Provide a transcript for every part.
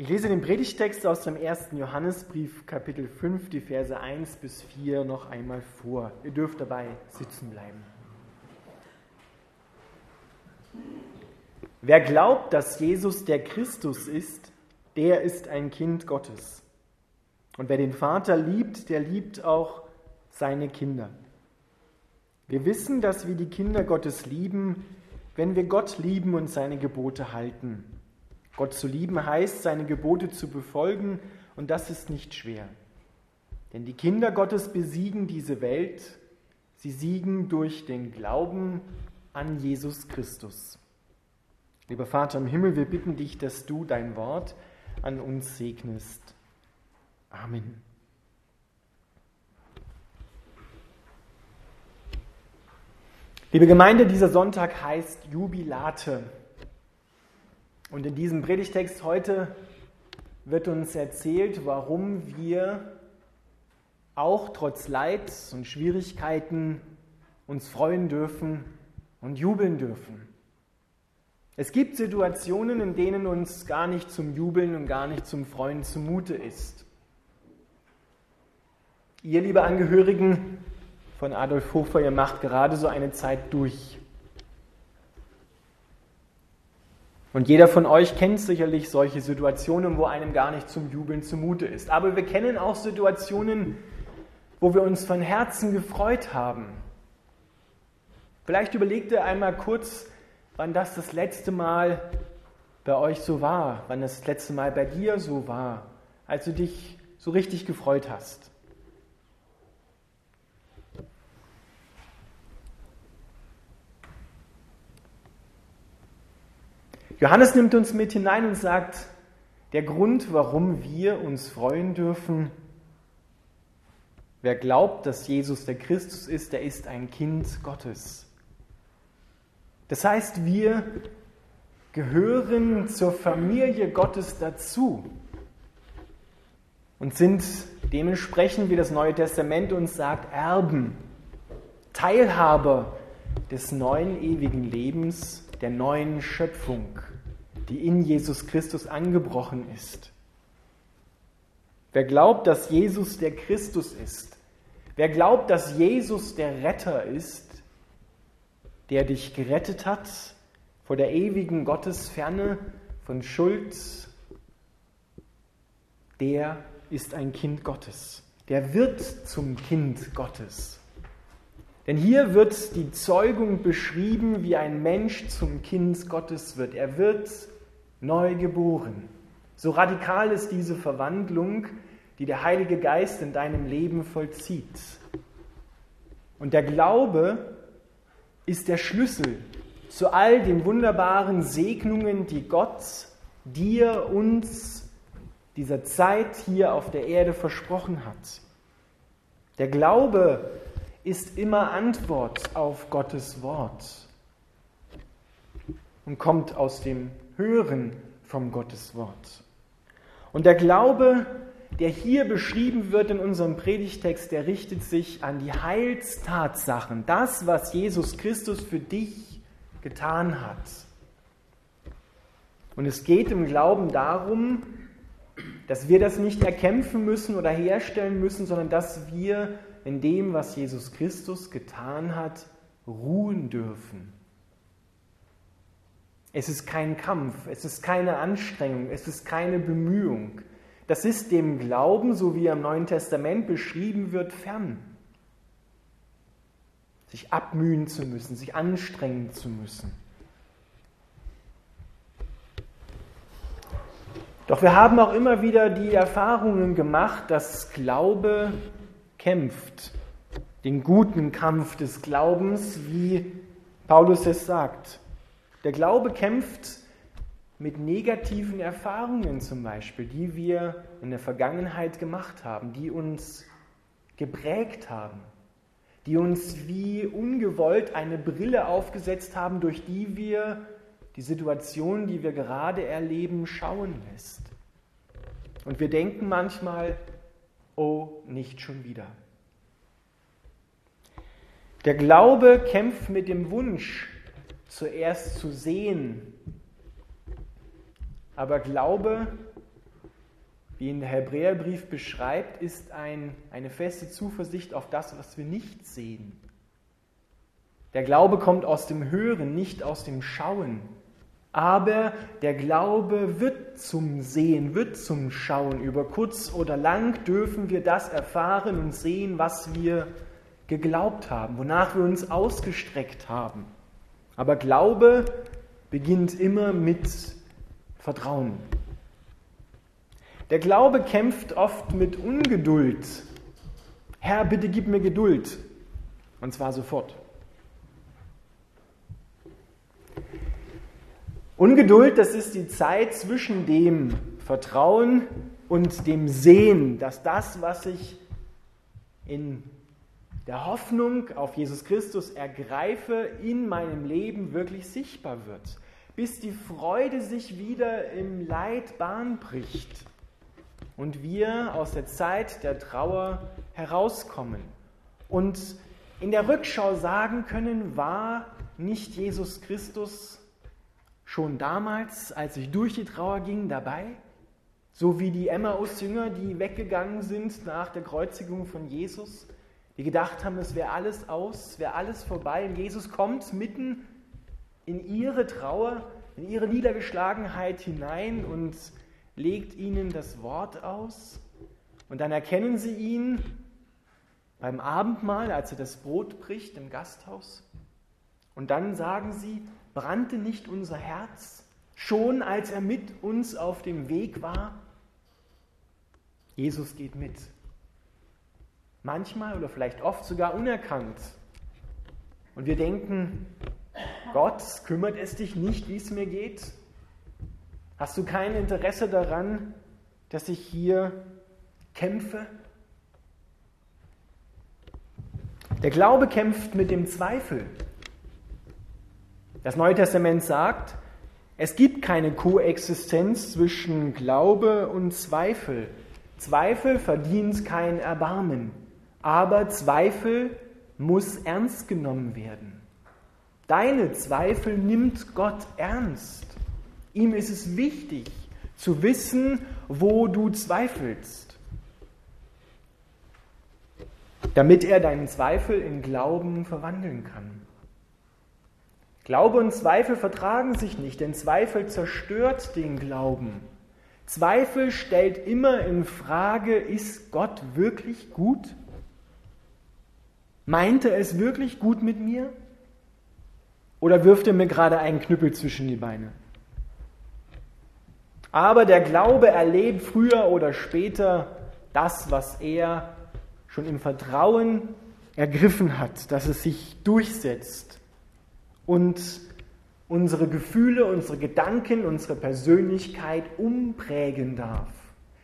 Ich lese den Predigtext aus dem ersten Johannesbrief, Kapitel 5, die Verse 1 bis 4 noch einmal vor. Ihr dürft dabei sitzen bleiben. Wer glaubt, dass Jesus der Christus ist, der ist ein Kind Gottes. Und wer den Vater liebt, der liebt auch seine Kinder. Wir wissen, dass wir die Kinder Gottes lieben, wenn wir Gott lieben und seine Gebote halten. Gott zu lieben heißt, seine Gebote zu befolgen, und das ist nicht schwer. Denn die Kinder Gottes besiegen diese Welt, sie siegen durch den Glauben an Jesus Christus. Lieber Vater im Himmel, wir bitten dich, dass du dein Wort an uns segnest. Amen. Liebe Gemeinde, dieser Sonntag heißt Jubilate. Und in diesem Predigtext heute wird uns erzählt, warum wir auch trotz Leids und Schwierigkeiten uns freuen dürfen und jubeln dürfen. Es gibt Situationen, in denen uns gar nicht zum Jubeln und gar nicht zum Freuen zumute ist. Ihr, liebe Angehörigen von Adolf Hofer, ihr macht gerade so eine Zeit durch. Und jeder von euch kennt sicherlich solche Situationen, wo einem gar nicht zum Jubeln zumute ist. Aber wir kennen auch Situationen, wo wir uns von Herzen gefreut haben. Vielleicht überlegt ihr einmal kurz, wann das das letzte Mal bei euch so war, wann das, das letzte Mal bei dir so war, als du dich so richtig gefreut hast. Johannes nimmt uns mit hinein und sagt, der Grund, warum wir uns freuen dürfen, wer glaubt, dass Jesus der Christus ist, der ist ein Kind Gottes. Das heißt, wir gehören zur Familie Gottes dazu und sind dementsprechend, wie das Neue Testament uns sagt, Erben, Teilhaber des neuen ewigen Lebens der neuen Schöpfung, die in Jesus Christus angebrochen ist. Wer glaubt, dass Jesus der Christus ist, wer glaubt, dass Jesus der Retter ist, der dich gerettet hat vor der ewigen Gottesferne von Schuld, der ist ein Kind Gottes. Der wird zum Kind Gottes. Denn hier wird die Zeugung beschrieben, wie ein Mensch zum Kind Gottes wird. Er wird neu geboren. So radikal ist diese Verwandlung, die der Heilige Geist in deinem Leben vollzieht. Und der Glaube ist der Schlüssel zu all den wunderbaren Segnungen, die Gott dir, uns, dieser Zeit hier auf der Erde versprochen hat. Der Glaube ist immer Antwort auf Gottes Wort und kommt aus dem Hören vom Gottes Wort. Und der Glaube, der hier beschrieben wird in unserem Predigtext, der richtet sich an die Heilstatsachen, das, was Jesus Christus für dich getan hat. Und es geht im Glauben darum, dass wir das nicht erkämpfen müssen oder herstellen müssen, sondern dass wir in dem, was Jesus Christus getan hat, ruhen dürfen. Es ist kein Kampf, es ist keine Anstrengung, es ist keine Bemühung. Das ist dem Glauben, so wie er im Neuen Testament beschrieben wird, fern. Sich abmühen zu müssen, sich anstrengen zu müssen. Doch wir haben auch immer wieder die Erfahrungen gemacht, dass Glaube kämpft, den guten Kampf des Glaubens, wie Paulus es sagt. Der Glaube kämpft mit negativen Erfahrungen zum Beispiel, die wir in der Vergangenheit gemacht haben, die uns geprägt haben, die uns wie ungewollt eine Brille aufgesetzt haben, durch die wir die Situation, die wir gerade erleben, schauen lässt. Und wir denken manchmal, oh, nicht schon wieder. Der Glaube kämpft mit dem Wunsch, zuerst zu sehen. Aber Glaube wie ihn der Hebräerbrief beschreibt, ist ein, eine feste Zuversicht auf das, was wir nicht sehen. Der Glaube kommt aus dem Hören, nicht aus dem Schauen. Aber der Glaube wird zum Sehen, wird zum Schauen. Über kurz oder lang dürfen wir das erfahren und sehen, was wir geglaubt haben, wonach wir uns ausgestreckt haben. Aber Glaube beginnt immer mit Vertrauen. Der Glaube kämpft oft mit Ungeduld. Herr, bitte gib mir Geduld. Und zwar sofort. Ungeduld, das ist die Zeit zwischen dem Vertrauen und dem Sehen, dass das, was ich in der Hoffnung auf Jesus Christus ergreife, in meinem Leben wirklich sichtbar wird, bis die Freude sich wieder im Leid Bahn bricht und wir aus der Zeit der Trauer herauskommen und in der Rückschau sagen können, war nicht Jesus Christus schon damals, als ich durch die Trauer ging, dabei? So wie die Emmaus-Jünger, die weggegangen sind nach der Kreuzigung von Jesus, die gedacht haben, es wäre alles aus, es wäre alles vorbei. Und Jesus kommt mitten in ihre Trauer, in ihre Niedergeschlagenheit hinein und legt ihnen das Wort aus. Und dann erkennen sie ihn beim Abendmahl, als er das Brot bricht im Gasthaus. Und dann sagen sie, brannte nicht unser Herz schon, als er mit uns auf dem Weg war? Jesus geht mit. Manchmal oder vielleicht oft sogar unerkannt. Und wir denken, Gott, kümmert es dich nicht, wie es mir geht? Hast du kein Interesse daran, dass ich hier kämpfe? Der Glaube kämpft mit dem Zweifel. Das Neue Testament sagt, es gibt keine Koexistenz zwischen Glaube und Zweifel. Zweifel verdient kein Erbarmen, aber Zweifel muss ernst genommen werden. Deine Zweifel nimmt Gott ernst. Ihm ist es wichtig zu wissen, wo du zweifelst, damit er deinen Zweifel in Glauben verwandeln kann. Glaube und Zweifel vertragen sich nicht, denn Zweifel zerstört den Glauben. Zweifel stellt immer in Frage, ist Gott wirklich gut? Meint er es wirklich gut mit mir? Oder wirft er mir gerade einen Knüppel zwischen die Beine? Aber der Glaube erlebt früher oder später das, was er schon im Vertrauen ergriffen hat, dass es sich durchsetzt und unsere Gefühle, unsere Gedanken, unsere Persönlichkeit umprägen darf.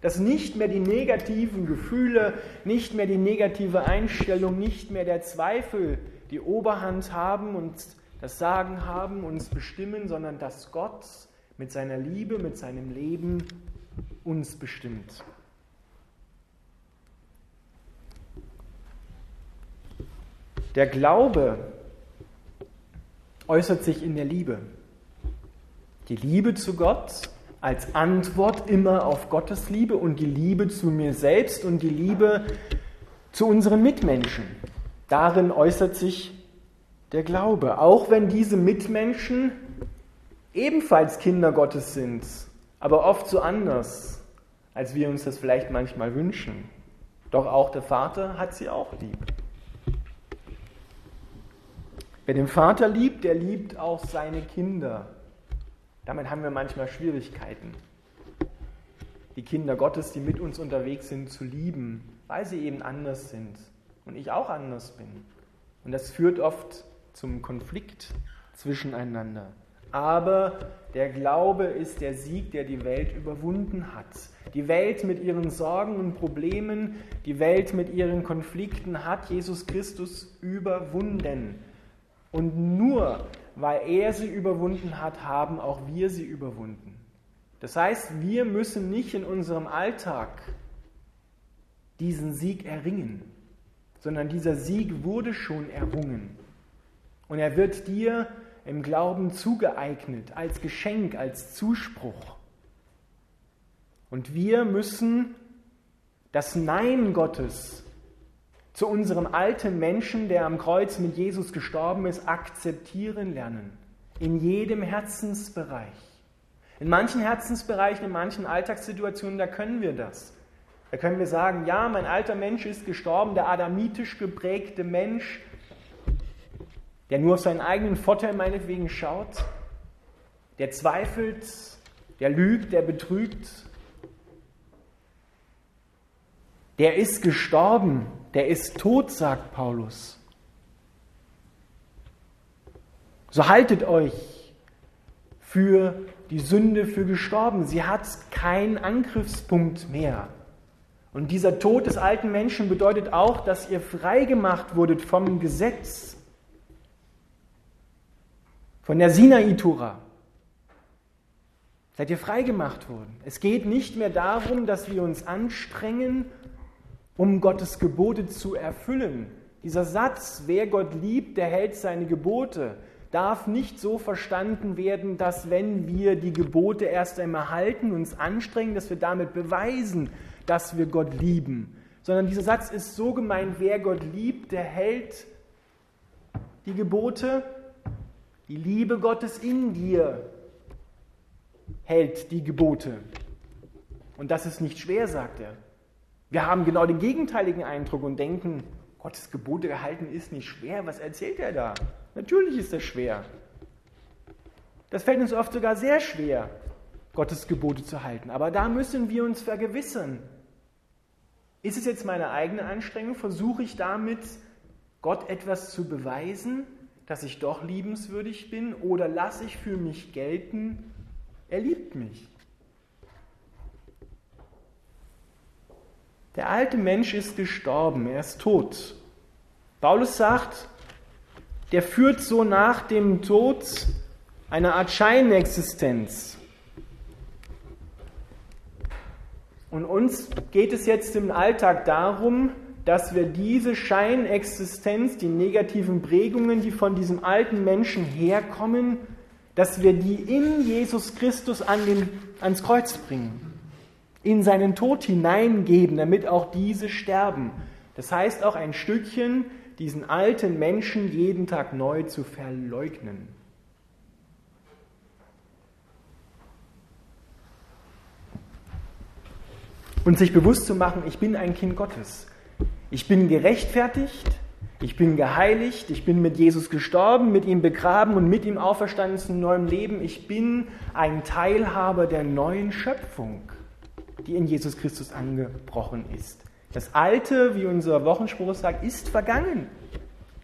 Dass nicht mehr die negativen Gefühle, nicht mehr die negative Einstellung, nicht mehr der Zweifel die Oberhand haben und das Sagen haben, uns bestimmen, sondern dass Gott mit seiner Liebe, mit seinem Leben uns bestimmt. Der Glaube äußert sich in der Liebe. Die Liebe zu Gott als Antwort immer auf Gottes Liebe und die Liebe zu mir selbst und die Liebe zu unseren Mitmenschen. Darin äußert sich der Glaube, auch wenn diese Mitmenschen ebenfalls Kinder Gottes sind, aber oft so anders, als wir uns das vielleicht manchmal wünschen. Doch auch der Vater hat sie auch lieb. Wer den Vater liebt, der liebt auch seine Kinder. Damit haben wir manchmal Schwierigkeiten. Die Kinder Gottes, die mit uns unterwegs sind, zu lieben, weil sie eben anders sind und ich auch anders bin. Und das führt oft zum Konflikt zwischeneinander. Aber der Glaube ist der Sieg, der die Welt überwunden hat. Die Welt mit ihren Sorgen und Problemen, die Welt mit ihren Konflikten hat Jesus Christus überwunden. Und nur weil er sie überwunden hat, haben auch wir sie überwunden. Das heißt, wir müssen nicht in unserem Alltag diesen Sieg erringen, sondern dieser Sieg wurde schon errungen. Und er wird dir im Glauben zugeeignet, als Geschenk, als Zuspruch. Und wir müssen das Nein Gottes zu unserem alten Menschen, der am Kreuz mit Jesus gestorben ist, akzeptieren lernen. In jedem Herzensbereich. In manchen Herzensbereichen, in manchen Alltagssituationen, da können wir das. Da können wir sagen, ja, mein alter Mensch ist gestorben, der adamitisch geprägte Mensch, der nur auf seinen eigenen Vorteil meinetwegen schaut, der zweifelt, der lügt, der betrügt, der ist gestorben, der ist tot, sagt Paulus. So haltet euch für die Sünde für gestorben. Sie hat keinen Angriffspunkt mehr. Und dieser Tod des alten Menschen bedeutet auch, dass ihr freigemacht wurdet vom Gesetz, von der Sinai-Tura. Seid ihr freigemacht worden. Es geht nicht mehr darum, dass wir uns anstrengen, um Gottes Gebote zu erfüllen. Dieser Satz, wer Gott liebt, der hält seine Gebote, darf nicht so verstanden werden, dass wenn wir die Gebote erst einmal halten, uns anstrengen, dass wir damit beweisen, dass wir Gott lieben, sondern dieser Satz ist so gemeint, wer Gott liebt, der hält die Gebote, die Liebe Gottes in dir hält die Gebote. Und das ist nicht schwer, sagt er. Wir haben genau den gegenteiligen Eindruck und denken, Gottes Gebote gehalten ist nicht schwer. Was erzählt er da? Natürlich ist das schwer. Das fällt uns oft sogar sehr schwer, Gottes Gebote zu halten. Aber da müssen wir uns vergewissern, ist es jetzt meine eigene Anstrengung? Versuche ich damit, Gott etwas zu beweisen, dass ich doch liebenswürdig bin? Oder lasse ich für mich gelten, er liebt mich? Der alte Mensch ist gestorben, er ist tot. Paulus sagt, der führt so nach dem Tod eine Art Scheinexistenz. Und uns geht es jetzt im Alltag darum, dass wir diese Scheinexistenz, die negativen Prägungen, die von diesem alten Menschen herkommen, dass wir die in Jesus Christus an den, ans Kreuz bringen, in seinen Tod hineingeben, damit auch diese sterben. Das heißt auch ein Stückchen diesen alten Menschen jeden Tag neu zu verleugnen. und sich bewusst zu machen, ich bin ein Kind Gottes. Ich bin gerechtfertigt, ich bin geheiligt, ich bin mit Jesus gestorben, mit ihm begraben und mit ihm auferstanden zu neuem Leben. Ich bin ein Teilhaber der neuen Schöpfung, die in Jesus Christus angebrochen ist. Das Alte, wie unser Wochenspruch sagt, ist vergangen.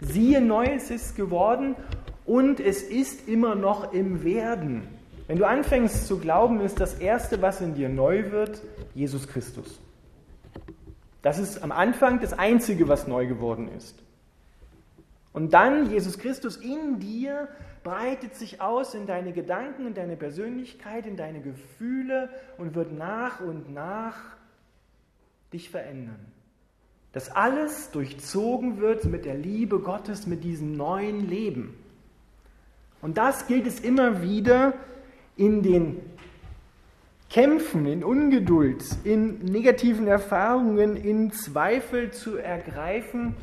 Siehe, Neues ist geworden und es ist immer noch im Werden. Wenn du anfängst zu glauben, ist das Erste, was in dir neu wird, Jesus Christus. Das ist am Anfang das Einzige, was neu geworden ist. Und dann Jesus Christus in dir breitet sich aus in deine Gedanken, in deine Persönlichkeit, in deine Gefühle und wird nach und nach dich verändern. Dass alles durchzogen wird mit der Liebe Gottes, mit diesem neuen Leben. Und das gilt es immer wieder in den Kämpfen, in Ungeduld, in negativen Erfahrungen, in Zweifel zu ergreifen.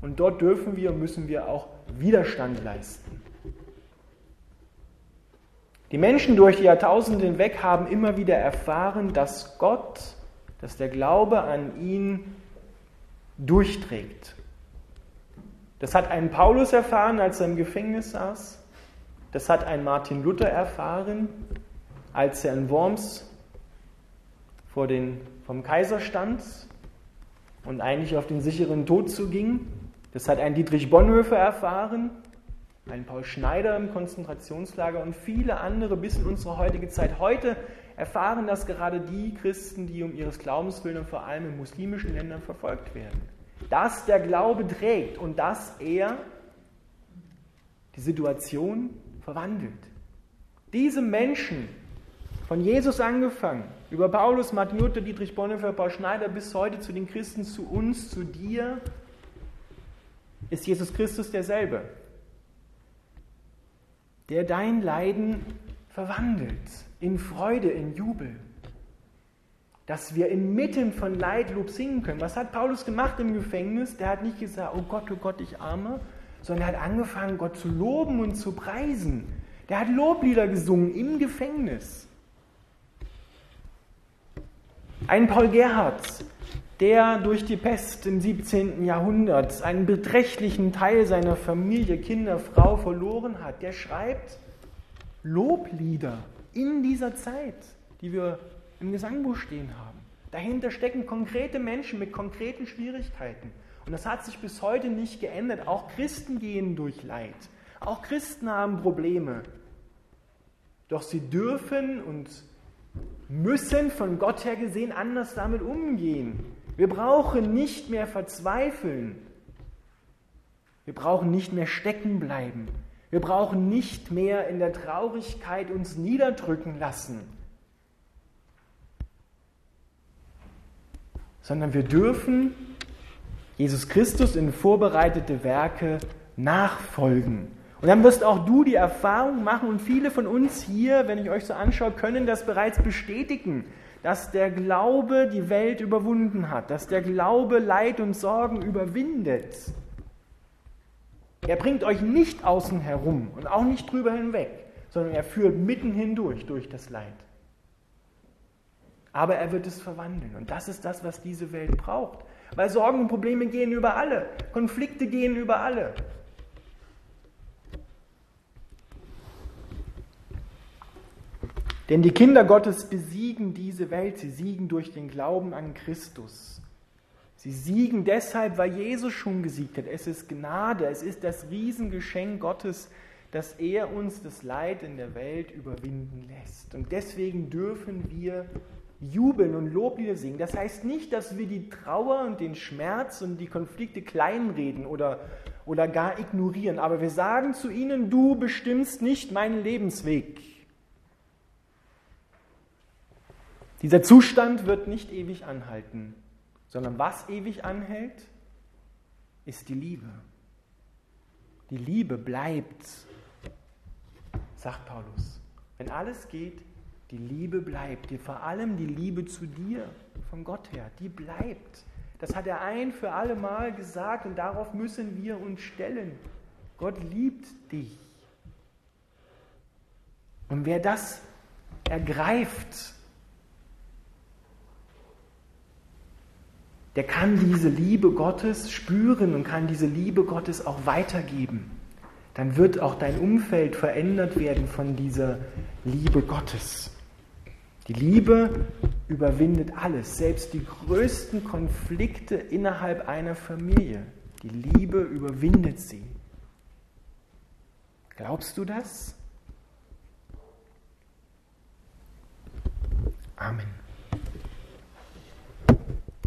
Und dort dürfen wir, müssen wir auch Widerstand leisten. Die Menschen durch die Jahrtausende hinweg haben immer wieder erfahren, dass Gott, dass der Glaube an ihn durchträgt. Das hat ein Paulus erfahren, als er im Gefängnis saß. Das hat ein Martin Luther erfahren, als er in Worms vor den, vom Kaiser stand und eigentlich auf den sicheren Tod zuging. Das hat ein Dietrich Bonhoeffer erfahren, ein Paul Schneider im Konzentrationslager und viele andere bis in unsere heutige Zeit. Heute erfahren das gerade die Christen, die um ihres Glaubens willen und vor allem in muslimischen Ländern verfolgt werden. Dass der Glaube trägt und dass er die Situation verwandelt. Diese Menschen, von Jesus angefangen, über Paulus, Martin Luther, Dietrich Bonhoeffer, Paul Schneider bis heute zu den Christen, zu uns, zu dir, ist Jesus Christus derselbe, der dein Leiden verwandelt in Freude, in Jubel. dass wir inmitten von Leid Lob singen können. Was hat Paulus gemacht im Gefängnis? Der hat nicht gesagt, oh Gott, oh Gott, ich arme, sondern er hat angefangen, Gott zu loben und zu preisen. Der hat Loblieder gesungen im Gefängnis. Ein Paul Gerhardt, der durch die Pest im 17. Jahrhundert einen beträchtlichen Teil seiner Familie, Kinder, Frau verloren hat, der schreibt Loblieder in dieser Zeit, die wir im Gesangbuch stehen haben. Dahinter stecken konkrete Menschen mit konkreten Schwierigkeiten. Und das hat sich bis heute nicht geändert. Auch Christen gehen durch Leid. Auch Christen haben Probleme. Doch sie dürfen und müssen von Gott her gesehen anders damit umgehen. Wir brauchen nicht mehr verzweifeln. Wir brauchen nicht mehr stecken bleiben. Wir brauchen nicht mehr in der Traurigkeit uns niederdrücken lassen, sondern wir dürfen Jesus Christus in vorbereitete Werke nachfolgen. Und dann wirst auch du die Erfahrung machen und viele von uns hier, wenn ich euch so anschaue, können das bereits bestätigen, dass der Glaube die Welt überwunden hat, dass der Glaube Leid und Sorgen überwindet. Er bringt euch nicht außen herum und auch nicht drüber hinweg, sondern er führt mitten hindurch durch das Leid. Aber er wird es verwandeln. Und das ist das, was diese Welt braucht. Weil Sorgen und Probleme gehen über alle. Konflikte gehen über alle. Denn die Kinder Gottes besiegen diese Welt. Sie siegen durch den Glauben an Christus. Sie siegen deshalb, weil Jesus schon gesiegt hat. Es ist Gnade, es ist das Riesengeschenk Gottes, dass er uns das Leid in der Welt überwinden lässt. Und deswegen dürfen wir jubeln und Loblieder singen. Das heißt nicht, dass wir die Trauer und den Schmerz und die Konflikte kleinreden oder, oder gar ignorieren, aber wir sagen zu ihnen, du bestimmst nicht meinen Lebensweg. Dieser Zustand wird nicht ewig anhalten, sondern was ewig anhält, ist die Liebe. Die Liebe bleibt, sagt Paulus. Wenn alles geht, die Liebe bleibt, die, vor allem die Liebe zu dir, von Gott her, die bleibt. Das hat er ein für alle Mal gesagt und darauf müssen wir uns stellen. Gott liebt dich. Und wer das ergreift, der kann diese Liebe Gottes spüren und kann diese Liebe Gottes auch weitergeben. Dann wird auch dein Umfeld verändert werden von dieser Liebe Gottes. Die Liebe überwindet alles, selbst die größten Konflikte innerhalb einer Familie. Die Liebe überwindet sie. Glaubst du das? Amen.